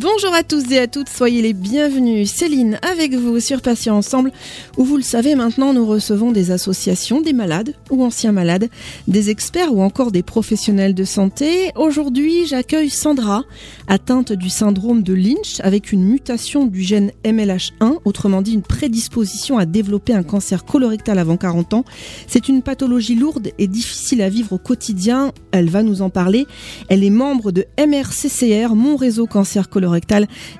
Bonjour à tous et à toutes, soyez les bienvenus. Céline avec vous sur Patients Ensemble, où vous le savez maintenant, nous recevons des associations, des malades ou anciens malades, des experts ou encore des professionnels de santé. Aujourd'hui, j'accueille Sandra, atteinte du syndrome de Lynch avec une mutation du gène MLH1, autrement dit une prédisposition à développer un cancer colorectal avant 40 ans. C'est une pathologie lourde et difficile à vivre au quotidien. Elle va nous en parler. Elle est membre de MRCCR, mon réseau cancer colorectal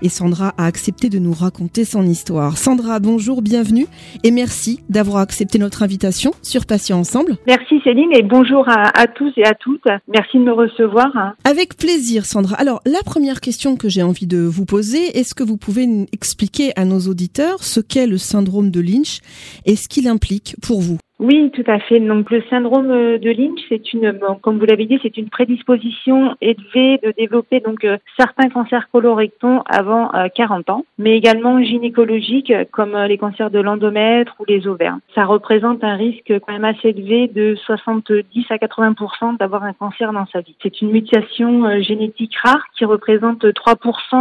et Sandra a accepté de nous raconter son histoire. Sandra, bonjour, bienvenue et merci d'avoir accepté notre invitation sur Patients Ensemble. Merci Céline et bonjour à, à, tous et à toutes. Merci de me recevoir. Avec plaisir Sandra. Alors la première question que j'ai envie de vous poser, est-ce que vous pouvez expliquer à nos auditeurs ce qu'est le syndrome de Lynch et ce qu'il implique pour vous? Oui, tout à fait. Donc le syndrome euh, de Lynch, c'est une, comme vous l'avez dit, c'est une prédisposition élevée de développer donc euh, certains cancers colorectaux avant 40 euh, ans, mais également gynécologiques comme les cancers de l'endomètre ou les ovaires. Ça représente un risque quand même assez élevé de 70 à 80 d'avoir un cancer dans sa vie. C'est une mutation génétique rare qui représente 3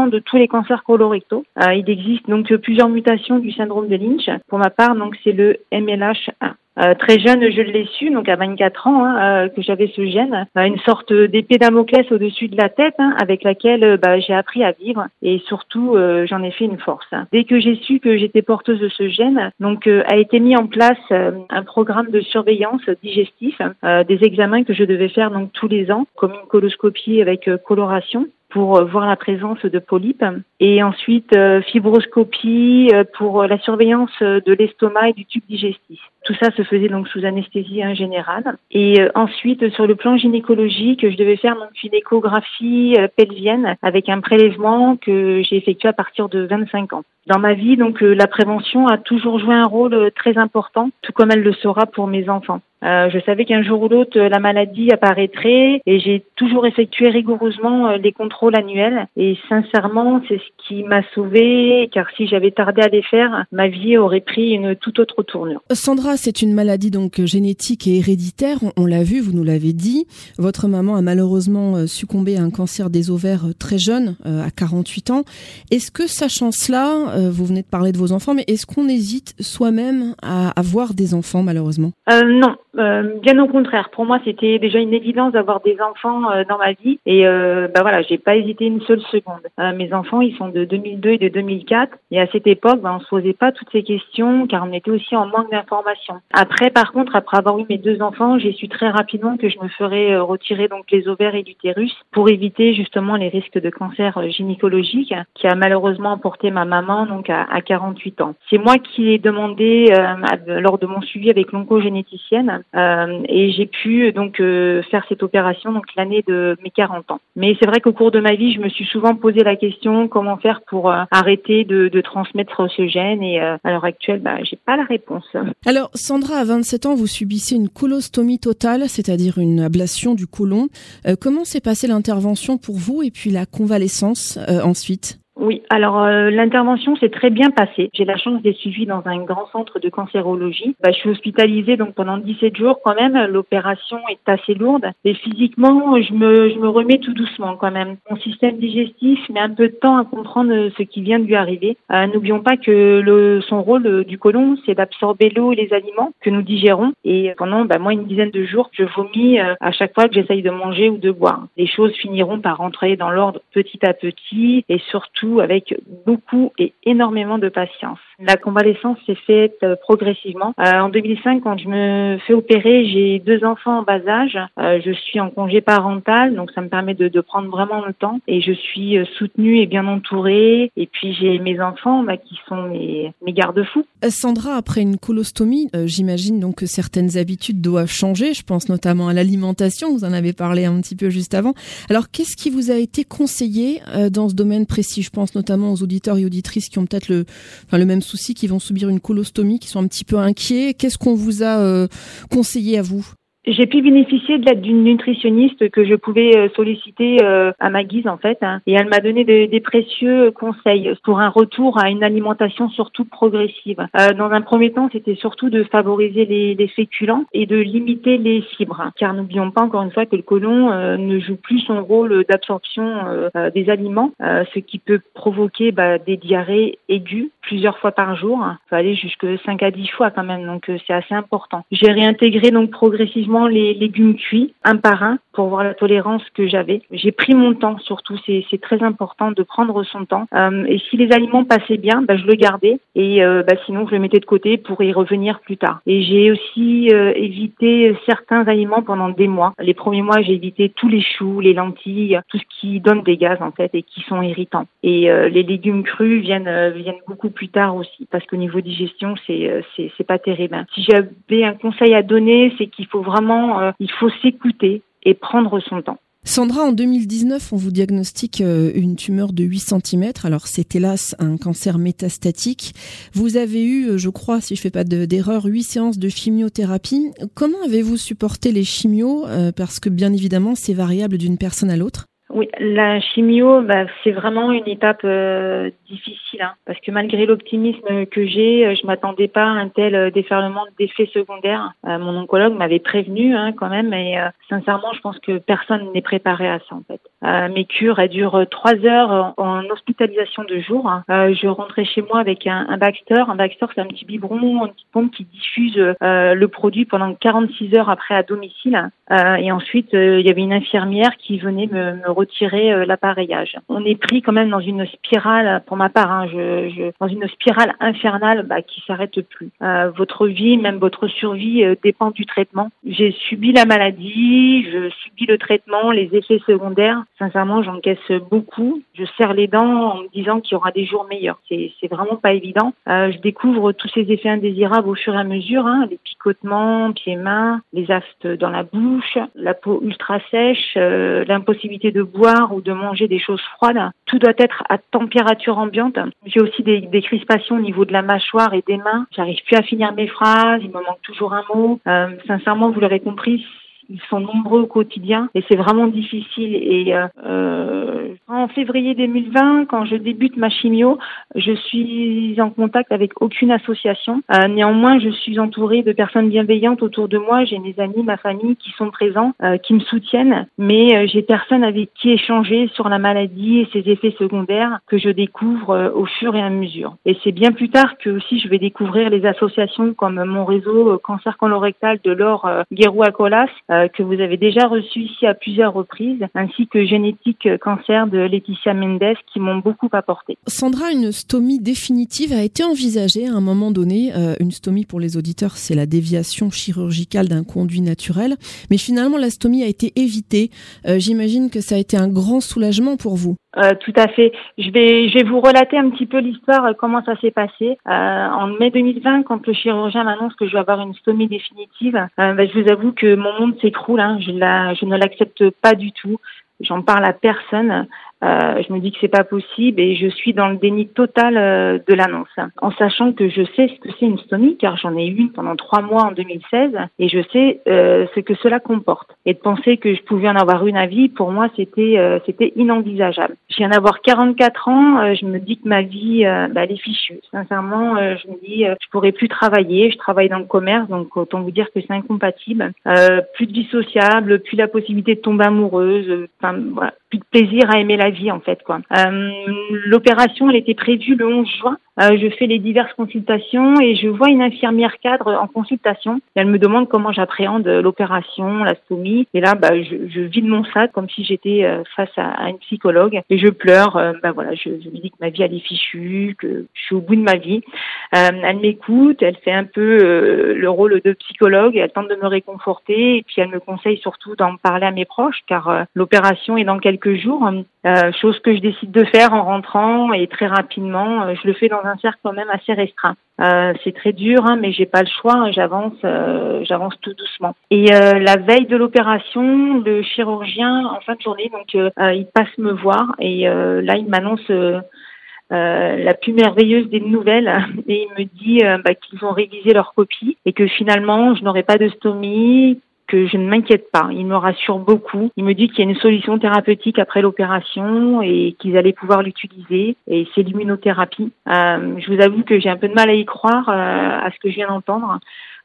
de tous les cancers colorectaux. il existe donc plusieurs mutations du syndrome de Lynch. Pour ma part, donc c'est le MLH1. Euh, très jeune, je l'ai su, donc à 24 ans, hein, euh, que j'avais ce gène, euh, une sorte d'épée Damoclès au-dessus de la tête, hein, avec laquelle bah, j'ai appris à vivre et surtout j'en ai fait une force. Dès que j'ai su que j'étais porteuse de ce gène, donc a été mis en place un programme de surveillance digestif, des examens que je devais faire donc tous les ans, comme une coloscopie avec coloration pour voir la présence de polypes et ensuite fibroscopie pour la surveillance de l'estomac et du tube digestif. Tout ça se faisait donc sous anesthésie en générale. Et euh, ensuite, sur le plan gynécologique, je devais faire donc une euh, pelvienne avec un prélèvement que j'ai effectué à partir de 25 ans. Dans ma vie, donc, euh, la prévention a toujours joué un rôle très important, tout comme elle le sera pour mes enfants. Euh, je savais qu'un jour ou l'autre, la maladie apparaîtrait et j'ai toujours effectué rigoureusement les contrôles annuels. Et sincèrement, c'est ce qui m'a sauvée, car si j'avais tardé à les faire, ma vie aurait pris une toute autre tournure. Sandra, c'est une maladie donc génétique et héréditaire. On, l'a vu, vous nous l'avez dit. Votre maman a malheureusement euh, succombé à un cancer des ovaires euh, très jeune, euh, à 48 ans. Est-ce que sachant cela, vous venez de parler de vos enfants, mais est-ce qu'on hésite soi-même à avoir des enfants malheureusement? Non, bien au contraire. Pour moi, c'était déjà une évidence d'avoir des enfants dans ma vie, et bah voilà, j'ai pas hésité une seule seconde. mes enfants, ils sont de 2002 et de 2004, et à cette époque, bah, on se posait pas toutes ces questions, car on était aussi en manque d'informations. Après, par contre, après avoir eu mes deux enfants, j'ai su très rapidement que je me ferais euh, retirer donc les ovaires et l'utérus pour éviter justement les risques de cancer euh, gynécologique qui a malheureusement emporté ma maman donc à, 48 ans. C'est moi qui ai demandé euh, lors de mon suivi avec l'oncogénéticienne euh, et j'ai pu donc faire cette opération donc l'année de mes 40 ans. Mais c'est vrai qu'au cours de ma vie, je me suis souvent posé la question comment faire pour arrêter de, de, transmettre ce gène et à l'heure actuelle, bah, j'ai pas la réponse. Alors Sandra, à 27 ans, vous subissez une colostomie totale, c'est-à-dire une ablation du côlon. Euh, comment s'est passée l'intervention pour vous et puis la convalescence euh, ensuite? Oui, alors euh, l'intervention s'est très bien passée. J'ai la chance d'être suivie dans un grand centre de cancérologie. Bah, je suis hospitalisée donc pendant 17 jours quand même. L'opération est assez lourde et physiquement, je me, je me remets tout doucement quand même. Mon système digestif met un peu de temps à comprendre ce qui vient de lui arriver. Euh, N'oublions pas que le, son rôle euh, du côlon, c'est d'absorber l'eau et les aliments que nous digérons. Et pendant bah, moi une dizaine de jours, je vomis euh, à chaque fois que j'essaye de manger ou de boire. Les choses finiront par rentrer dans l'ordre petit à petit et surtout avec beaucoup et énormément de patience. La convalescence s'est faite euh, progressivement. Euh, en 2005, quand je me fais opérer, j'ai deux enfants en bas âge. Euh, je suis en congé parental, donc ça me permet de, prendre vraiment le temps. Et je suis soutenue et bien entourée. Et puis j'ai mes enfants bah, qui sont mes, mes garde-fous. Sandra, après une colostomie, j'imagine donc que certaines habitudes doivent changer. Je pense notamment à l'alimentation. Vous en avez parlé un petit peu juste avant. Alors, qu'est-ce qui vous a été conseillé dans ce domaine précis? Pense notamment aux auditeurs et auditrices qui ont peut-être le, même soucis qui vont subir une colostomie, qui sont un petit peu inquiets. Qu'est-ce qu'on vous a euh, conseillé à vous? J'ai pu bénéficier de l'aide d'une nutritionniste que je pouvais solliciter à ma guise en fait, hein. et elle m'a donné des précieux conseils pour un retour à une alimentation surtout progressive. dans un premier temps, c'était surtout de favoriser les, les, féculents et de limiter les fibres, car n'oublions pas encore une fois que le côlon ne joue plus son rôle d'absorption des aliments, ce qui peut provoquer bah, des diarrhées aiguës plusieurs fois par jour. Ça peut aller jusque 5 à 10 fois quand même, donc euh, c'est assez important. J'ai réintégré donc progressivement les légumes cuits, un par un, pour voir la tolérance que j'avais. J'ai pris mon temps, surtout, c'est très important de prendre son temps. Euh, et si les aliments passaient bien, bah, je le gardais, et euh, bah, sinon je le mettais de côté pour y revenir plus tard. Et j'ai aussi évité certains aliments pendant des mois. Les premiers mois, j'ai évité tous les choux, les lentilles, tout ce qui donne des gaz en fait et qui sont irritants. Et les légumes crus viennent viennent beaucoup plus tard aussi, parce qu'au niveau digestion, euh, c'est pas terrible. Si j'avais un conseil à donner, c'est qu'il faut vraiment, euh, il faut s'écouter et prendre son temps. Sandra, en 2019, on vous diagnostique euh, une tumeur de 8 cm. Alors, c'est hélas un cancer métastatique. Vous avez eu, je crois, si je fais pas d'erreur, 8 séances de chimiothérapie. Comment avez-vous supporté les chimios Parce que, bien évidemment, c'est variable d'une personne à l'autre? Oui, la chimio, bah, c'est vraiment une étape euh, difficile, hein, parce que malgré l'optimisme que j'ai, euh, je m'attendais pas à un tel euh, déferlement d'effets secondaires. mon oncologue m'avait prévenu hein, quand même, et sincèrement, je pense que personne n'est préparé à ça en fait. Mes cures, elles durent trois heures en, hospitalisation de jour. Hein. je rentrais chez moi avec un, un Baxter. Un Baxter, c'est un petit biberon, une petite pompe qui diffuse le produit pendant 46 heures après à domicile. et ensuite, il y avait une infirmière qui venait me, me retirer euh, l'appareillage. On est pris quand même dans une spirale, pour ma part, hein, je, je, dans une spirale infernale bah, qui s'arrête plus. Euh, votre vie, même votre survie, euh, dépend du traitement. J'ai subi la maladie, je subis le traitement, les effets secondaires. Sincèrement, j'encaisse beaucoup. Je serre les dents en me disant qu'il y aura des jours meilleurs. C'est, vraiment pas évident. Euh, je découvre tous ces effets indésirables au fur et à mesure, hein, les picotements, pieds-mains, les aftes dans la bouche, la peau ultra sèche, euh, l'impossibilité de boire ou de manger des choses froides. Tout doit être à température ambiante. J'ai aussi des, des crispations au niveau de la mâchoire et des mains. J'arrive plus à finir mes phrases. Il me manque toujours un mot. Euh, sincèrement, vous l'aurez compris, ils sont nombreux au quotidien et c'est vraiment difficile. Et euh, euh, en février 2020, quand je débute ma chimio, je suis en contact avec aucune association. Euh, néanmoins, je suis entourée de personnes bienveillantes autour de moi. J'ai mes amis, ma famille qui sont présents, euh, qui me soutiennent, mais euh, j'ai personne avec qui échanger sur la maladie et ses effets secondaires que je découvre au fur et à mesure. Et c'est bien plus tard que aussi je vais découvrir les associations comme mon réseau cancer colorectal de l'or Guérou Colas euh, que vous avez déjà reçu ici à plusieurs reprises, ainsi que Génétique Cancer de Laetitia Mendes qui m'ont beaucoup apporté. Sandra, une stomie définitive a été envisagée à un moment donné. Euh, une stomie pour les auditeurs, c'est la déviation chirurgicale d'un conduit naturel, mais finalement la stomie a été évitée. Euh, j'imagine que ça a été un grand soulagement pour vous. Euh, tout à fait. Je vais, je vais vous relater un petit peu l'histoire, euh, comment ça s'est passé. Euh, en mai 2020, quand le chirurgien m'annonce que je vais avoir une stomie définitive, euh, bah, je vous avoue que mon monde s'écroule. Hein. Je, la, je ne l'accepte pas du tout. J'en parle à personne. Euh, je me dis que c'est pas possible et je suis dans le déni total euh, de l'annonce, en sachant que je sais ce que c'est une stomie car j'en ai eu une pendant trois mois en 2016 et je sais euh, ce que cela comporte. Et de penser que je pouvais en avoir une à vie, pour moi, c'était euh, c'était inenvisageable. Je viens d'avoir 44 ans, je me dis que ma vie, bah, elle est fichue. Sincèrement, je me dis, je pourrais plus travailler. Je travaille dans le commerce, donc autant vous dire que c'est incompatible. plus de vie sociable, plus la possibilité de tomber amoureuse. Enfin, voilà, plus de plaisir à aimer la vie en fait quoi. Euh, L'opération elle était prévue le 11 juin euh, je fais les diverses consultations et je vois une infirmière cadre en consultation. Elle me demande comment j'appréhende l'opération, la stomie. Et là, bah, je, je vide mon sac comme si j'étais euh, face à, une psychologue et je pleure. Euh, bah voilà, je, je, lui dis que ma vie elle est fichue, que je suis au bout de ma vie. Euh, elle m'écoute, elle fait un peu le rôle de psychologue, elle tente de me réconforter et puis elle me conseille surtout d'en parler à mes proches car l'opération est dans quelques jours. chose que je décide de faire en rentrant et très rapidement. je le fais dans un cercle quand même assez restreint. Euh, c'est très dur, hein, mais j'ai pas le choix. Hein, j'avance, euh, j'avance tout doucement. Et euh, la veille de l'opération, le chirurgien en fin de journée, donc il passe me voir et là il m'annonce. la plus merveilleuse des nouvelles et il me dit bah, qu'ils ont révisé leur copie et que finalement je n'aurai pas de stomie, que je ne m'inquiète pas. Il me rassure beaucoup. Il me dit qu'il y a une solution thérapeutique après l'opération et qu'ils allaient pouvoir l'utiliser. Et c'est l'immunothérapie. Euh, je vous avoue que j'ai un peu de mal à y croire euh, à ce que je viens d'entendre.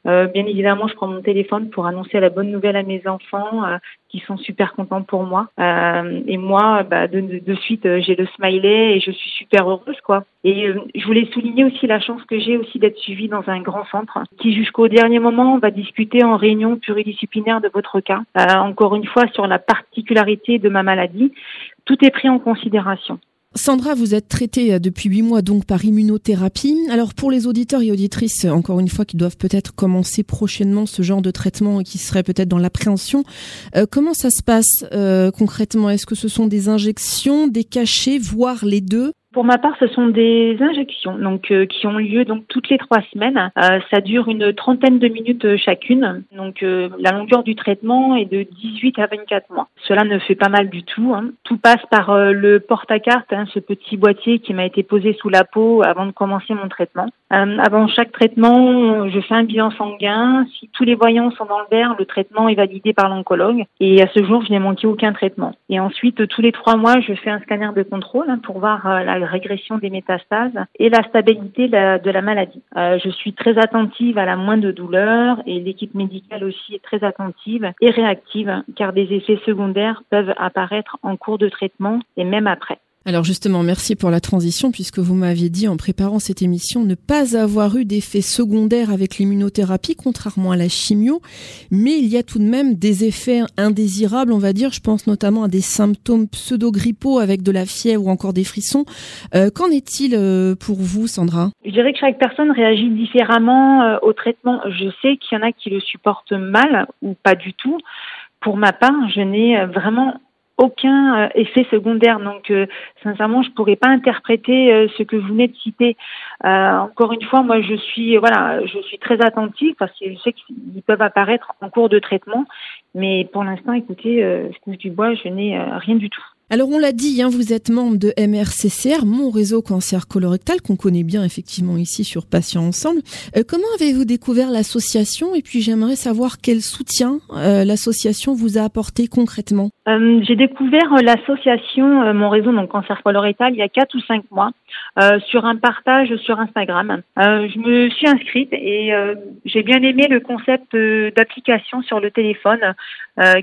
Euh, bien évidemment, je prends mon téléphone pour annoncer la bonne nouvelle à mes enfants euh, qui sont super contents pour moi. Euh, et moi, bah, de, de, suite, j'ai le smiley et je suis super heureuse, quoi. Et je voulais souligner aussi la chance que j'ai aussi d'être suivie dans un grand centre qui, jusqu'au dernier moment, va discuter en réunion pluridisciplinaire de votre cas. encore une fois, sur la particularité de ma maladie, tout est pris en considération. Sandra, vous êtes traitée euh, depuis huit mois donc par immunothérapie. Alors pour les auditeurs et auditrices, encore une fois, qui doivent peut-être commencer prochainement ce genre de traitement et qui seraient peut-être dans l'appréhension, euh, comment ça se passe euh, concrètement? Est-ce que ce sont des injections, des cachets, voire les deux? Pour ma part, ce sont des injections donc euh, qui ont lieu donc toutes les trois semaines. Euh, ça dure une trentaine de minutes euh, chacune. Donc la longueur du traitement est de 18 à 24 mois. Cela ne fait pas mal du tout. Hein. Tout passe par le porte-à-carte, hein, ce petit boîtier qui m'a été posé sous la peau avant de commencer mon traitement. avant chaque traitement, je fais un bilan sanguin. Si tous les voyants sont dans le vert, le traitement est validé par l'oncologue. Et à ce jour, je n'ai manqué aucun traitement. Et ensuite, tous les trois mois, je fais un scanner de contrôle hein, pour voir la régression des métastases et la stabilité de la maladie. Euh, je suis très attentive à la moindre douleur et l'équipe médicale aussi est très attentive et réactive car des effets secondaires peuvent apparaître en cours de traitement et même après. Alors justement, merci pour la transition puisque vous m'aviez dit en préparant cette émission ne pas avoir eu d'effets secondaires avec l'immunothérapie contrairement à la chimio, mais il y a tout de même des effets indésirables, on va dire, je pense notamment à des symptômes pseudo-grippaux avec de la fièvre ou encore des frissons. Euh, qu'en est-il euh, pour vous Sandra? Je dirais que chaque personne réagit différemment euh, au traitement. Je sais qu'il y en a qui le supportent mal ou pas du tout. Pour ma part, je n'ai vraiment aucun euh, effet secondaire. Donc, euh, sincèrement, je pourrais pas interpréter euh, ce que vous venez de citer. encore une fois, moi, je suis voilà, je suis très attentive parce que je sais qu'ils peuvent apparaître en cours de traitement, mais pour l'instant, écoutez, je touche du bois, je n'ai rien du tout. Alors on l'a dit, hein, vous êtes membre de MRCCR, mon réseau cancer colorectal, qu'on connaît bien effectivement ici sur Patients Ensemble. Euh, comment avez-vous découvert l'association? Et puis j'aimerais savoir quel soutien euh, l'association vous a apporté concrètement. Euh, j'ai découvert l'association, mon réseau cancer colorectal, il y a 4 ou 5 mois, sur un partage sur Instagram. je me suis inscrite et j'ai bien aimé le concept d'application sur le téléphone,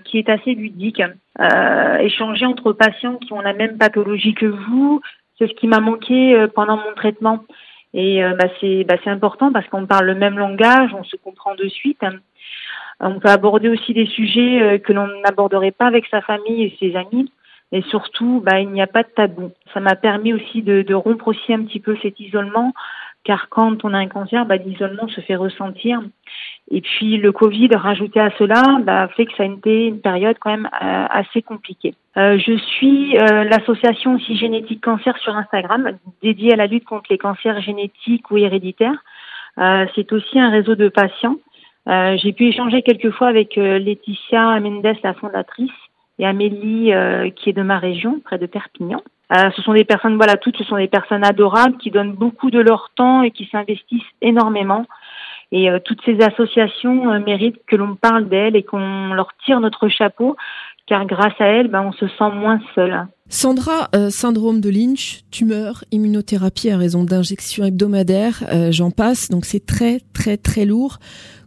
qui est assez ludique. Échanger entre patients qui ont la même pathologie que vous. C'est ce qui m'a manqué euh, pendant mon traitement. Et euh, bah, c'est bah, important parce qu'on parle le même langage, on se comprend de suite. On peut aborder aussi des sujets euh, que l'on n'aborderait pas avec sa famille et ses amis. Et surtout, bah, il n'y a pas de tabou. Ça m'a permis aussi de, de, rompre aussi un petit peu cet isolement, car quand on a un cancer, bah, l'isolement se fait ressentir. Et puis le Covid rajouté à cela bah, fait que ça a été une période quand même euh, assez compliquée. Euh, je suis euh, l'association aussi génétique cancer sur Instagram, dédiée à la lutte contre les cancers génétiques ou héréditaires. C'est aussi un réseau de patients. J'ai pu échanger quelques fois avec Laetitia Mendes, la fondatrice, et Amélie, qui est de ma région, près de Perpignan. Ce sont des personnes, voilà, toutes, ce sont des personnes adorables qui donnent beaucoup de leur temps et qui s'investissent énormément. Et euh, toutes ces associations euh, méritent que l'on parle d'elles et qu'on leur tire notre chapeau, car grâce à elles, ben, on se sent moins seul. Sandra, euh, syndrome de Lynch, tumeur, immunothérapie à raison d'injections hebdomadaires, j'en passe, donc c'est très très très lourd.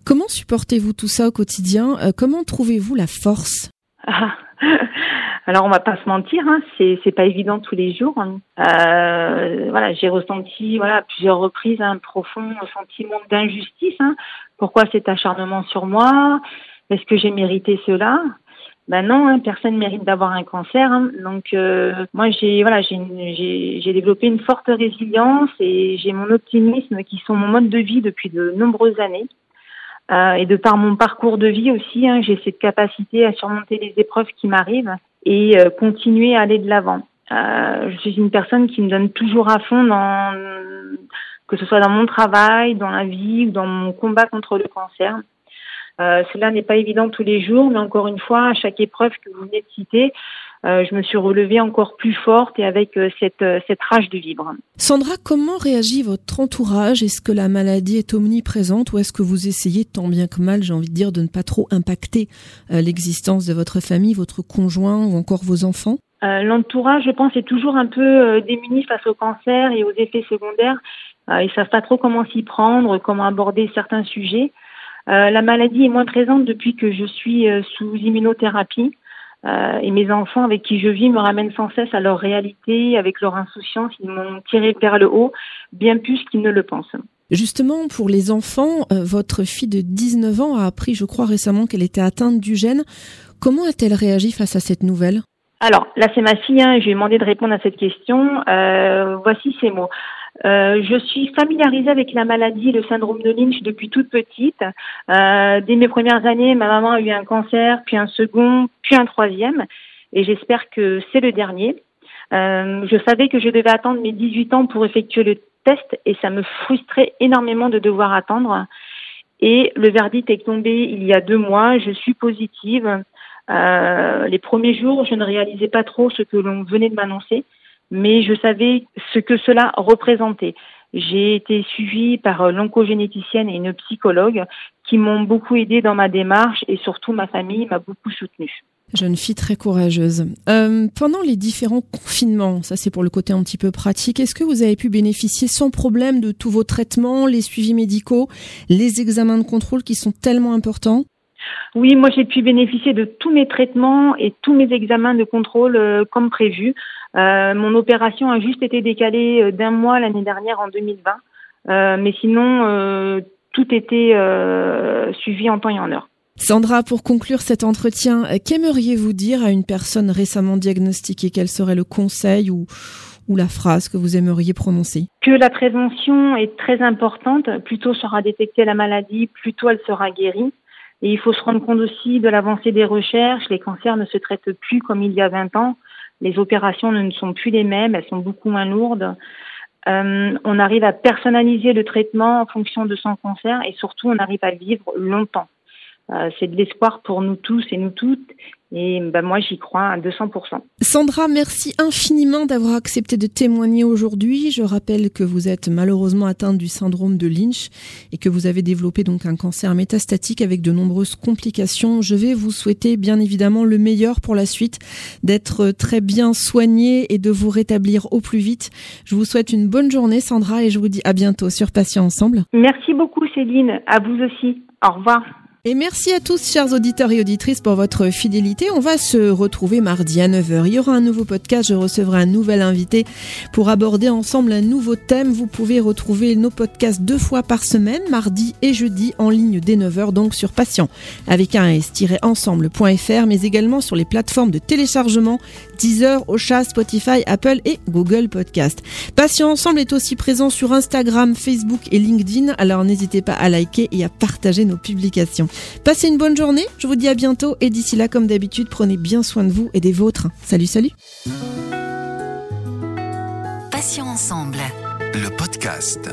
Comment supportez-vous tout ça au quotidien? Comment trouvez-vous la force? Ah, alors on va pas se mentir, hein, c'est c'est pas évident tous les jours. Hein. Euh, voilà, j'ai ressenti voilà plusieurs reprises un profond sentiment d'injustice. Hein. Pourquoi cet acharnement sur moi? Est-ce que j'ai mérité cela? Ben non, hein, personne mérite d'avoir un cancer. Hein. Donc euh, moi j'ai voilà j'ai développé une forte résilience et j'ai mon optimisme qui sont mon mode de vie depuis de nombreuses années. Euh, et de par mon parcours de vie aussi, hein, j'ai cette capacité à surmonter les épreuves qui m'arrivent et euh, continuer à aller de l'avant. Euh, je suis une personne qui me donne toujours à fond dans que ce soit dans mon travail, dans la vie ou dans mon combat contre le cancer. Cela n'est pas évident tous les jours, mais encore une fois, à chaque épreuve que vous venez de citer, je me suis relevée encore plus forte et avec cette, cette rage de vivre. Sandra, comment réagit votre entourage? Est-ce que la maladie est omniprésente ou est-ce que vous essayez tant bien que mal, j'ai envie de dire, de ne pas trop impacter l'existence de votre famille, votre conjoint ou encore vos enfants? L'entourage, je pense, est toujours un peu démuni face au cancer et aux effets secondaires. ils savent pas trop comment s'y prendre, comment aborder certains sujets. Euh, la maladie est moins présente depuis que je suis euh, sous immunothérapie. Euh, et mes enfants avec qui je vis me ramènent sans cesse à leur réalité, avec leur insouciance. Ils m'ont tiré vers le haut, bien plus qu'ils ne le pensent. Justement, pour les enfants, votre fille de 19 ans a appris, je crois récemment, qu'elle était atteinte du gène. Comment a-t-elle réagi face à cette nouvelle? Alors, là, c'est ma fille. Hein, je lui ai demandé de répondre à cette question. voici ses mots. Euh, je suis familiarisée avec la maladie, le syndrome de Lynch depuis toute petite. Euh, dès mes premières années, ma maman a eu un cancer, puis un second, puis un troisième, et j'espère que c'est le dernier. Euh, je savais que je devais attendre mes 18 ans pour effectuer le test, et ça me frustrait énormément de devoir attendre. Et le verdict est tombé il y a deux mois. Je suis positive. Euh, les premiers jours, je ne réalisais pas trop ce que l'on venait de m'annoncer mais je savais ce que cela représentait. J'ai été suivie par l'oncogénéticienne et une psychologue qui m'ont beaucoup aidé dans ma démarche et surtout ma famille m'a beaucoup soutenue. Jeune fille très courageuse. Euh, pendant les différents confinements, ça c'est pour le côté un petit peu pratique, est-ce que vous avez pu bénéficier sans problème de tous vos traitements, les suivis médicaux, les examens de contrôle qui sont tellement importants? Oui, moi j'ai pu bénéficier de tous mes traitements et tous mes examens de contrôle euh, comme prévu. Euh, mon opération a juste été décalée euh, d'un mois l'année dernière en 2020, euh, mais sinon tout était suivi en temps et en heure. Sandra, pour conclure cet entretien, qu'aimeriez-vous dire à une personne récemment diagnostiquée? Quel serait le conseil ou, ou la phrase que vous aimeriez prononcer? Que la prévention est très importante. Plus tôt sera détectée la maladie, plus tôt elle sera guérie. Et il faut se rendre compte aussi de l'avancée des recherches. Les cancers ne se traitent plus comme il y a 20 ans. Les opérations ne sont plus les mêmes, elles sont beaucoup moins lourdes. Euh, on arrive à personnaliser le traitement en fonction de son cancer et surtout on arrive à vivre longtemps. Euh, c'est de l'espoir pour nous tous et nous toutes. Et ben moi, j'y crois à 200%. Sandra, merci infiniment d'avoir accepté de témoigner aujourd'hui. Je rappelle que vous êtes malheureusement atteinte du syndrome de Lynch et que vous avez développé donc un cancer métastatique avec de nombreuses complications. Je vais vous souhaiter bien évidemment le meilleur pour la suite, d'être très bien soigné et de vous rétablir au plus vite. Je vous souhaite une bonne journée, Sandra, et je vous dis à bientôt sur Patient Ensemble. Merci beaucoup, Céline. À vous aussi. Au revoir. Et merci à tous, chers auditeurs et auditrices, pour votre fidélité. On va se retrouver mardi à 9h. Il y aura un nouveau podcast, je recevrai un nouvel invité pour aborder ensemble un nouveau thème. Vous pouvez retrouver nos podcasts deux fois par semaine, mardi et jeudi, en ligne dès 9h, donc sur patient avec un s-ensemble.fr, mais également sur les plateformes de téléchargement Deezer, Ocha, Spotify, Apple et Google Podcast. Patient Ensemble est aussi présent sur Instagram, Facebook et LinkedIn, alors n'hésitez pas à liker et à partager nos publications. Passez une bonne journée, je vous dis à bientôt et d'ici là, comme d'habitude, prenez bien soin de vous et des vôtres. Salut, salut Passions ensemble. Le podcast.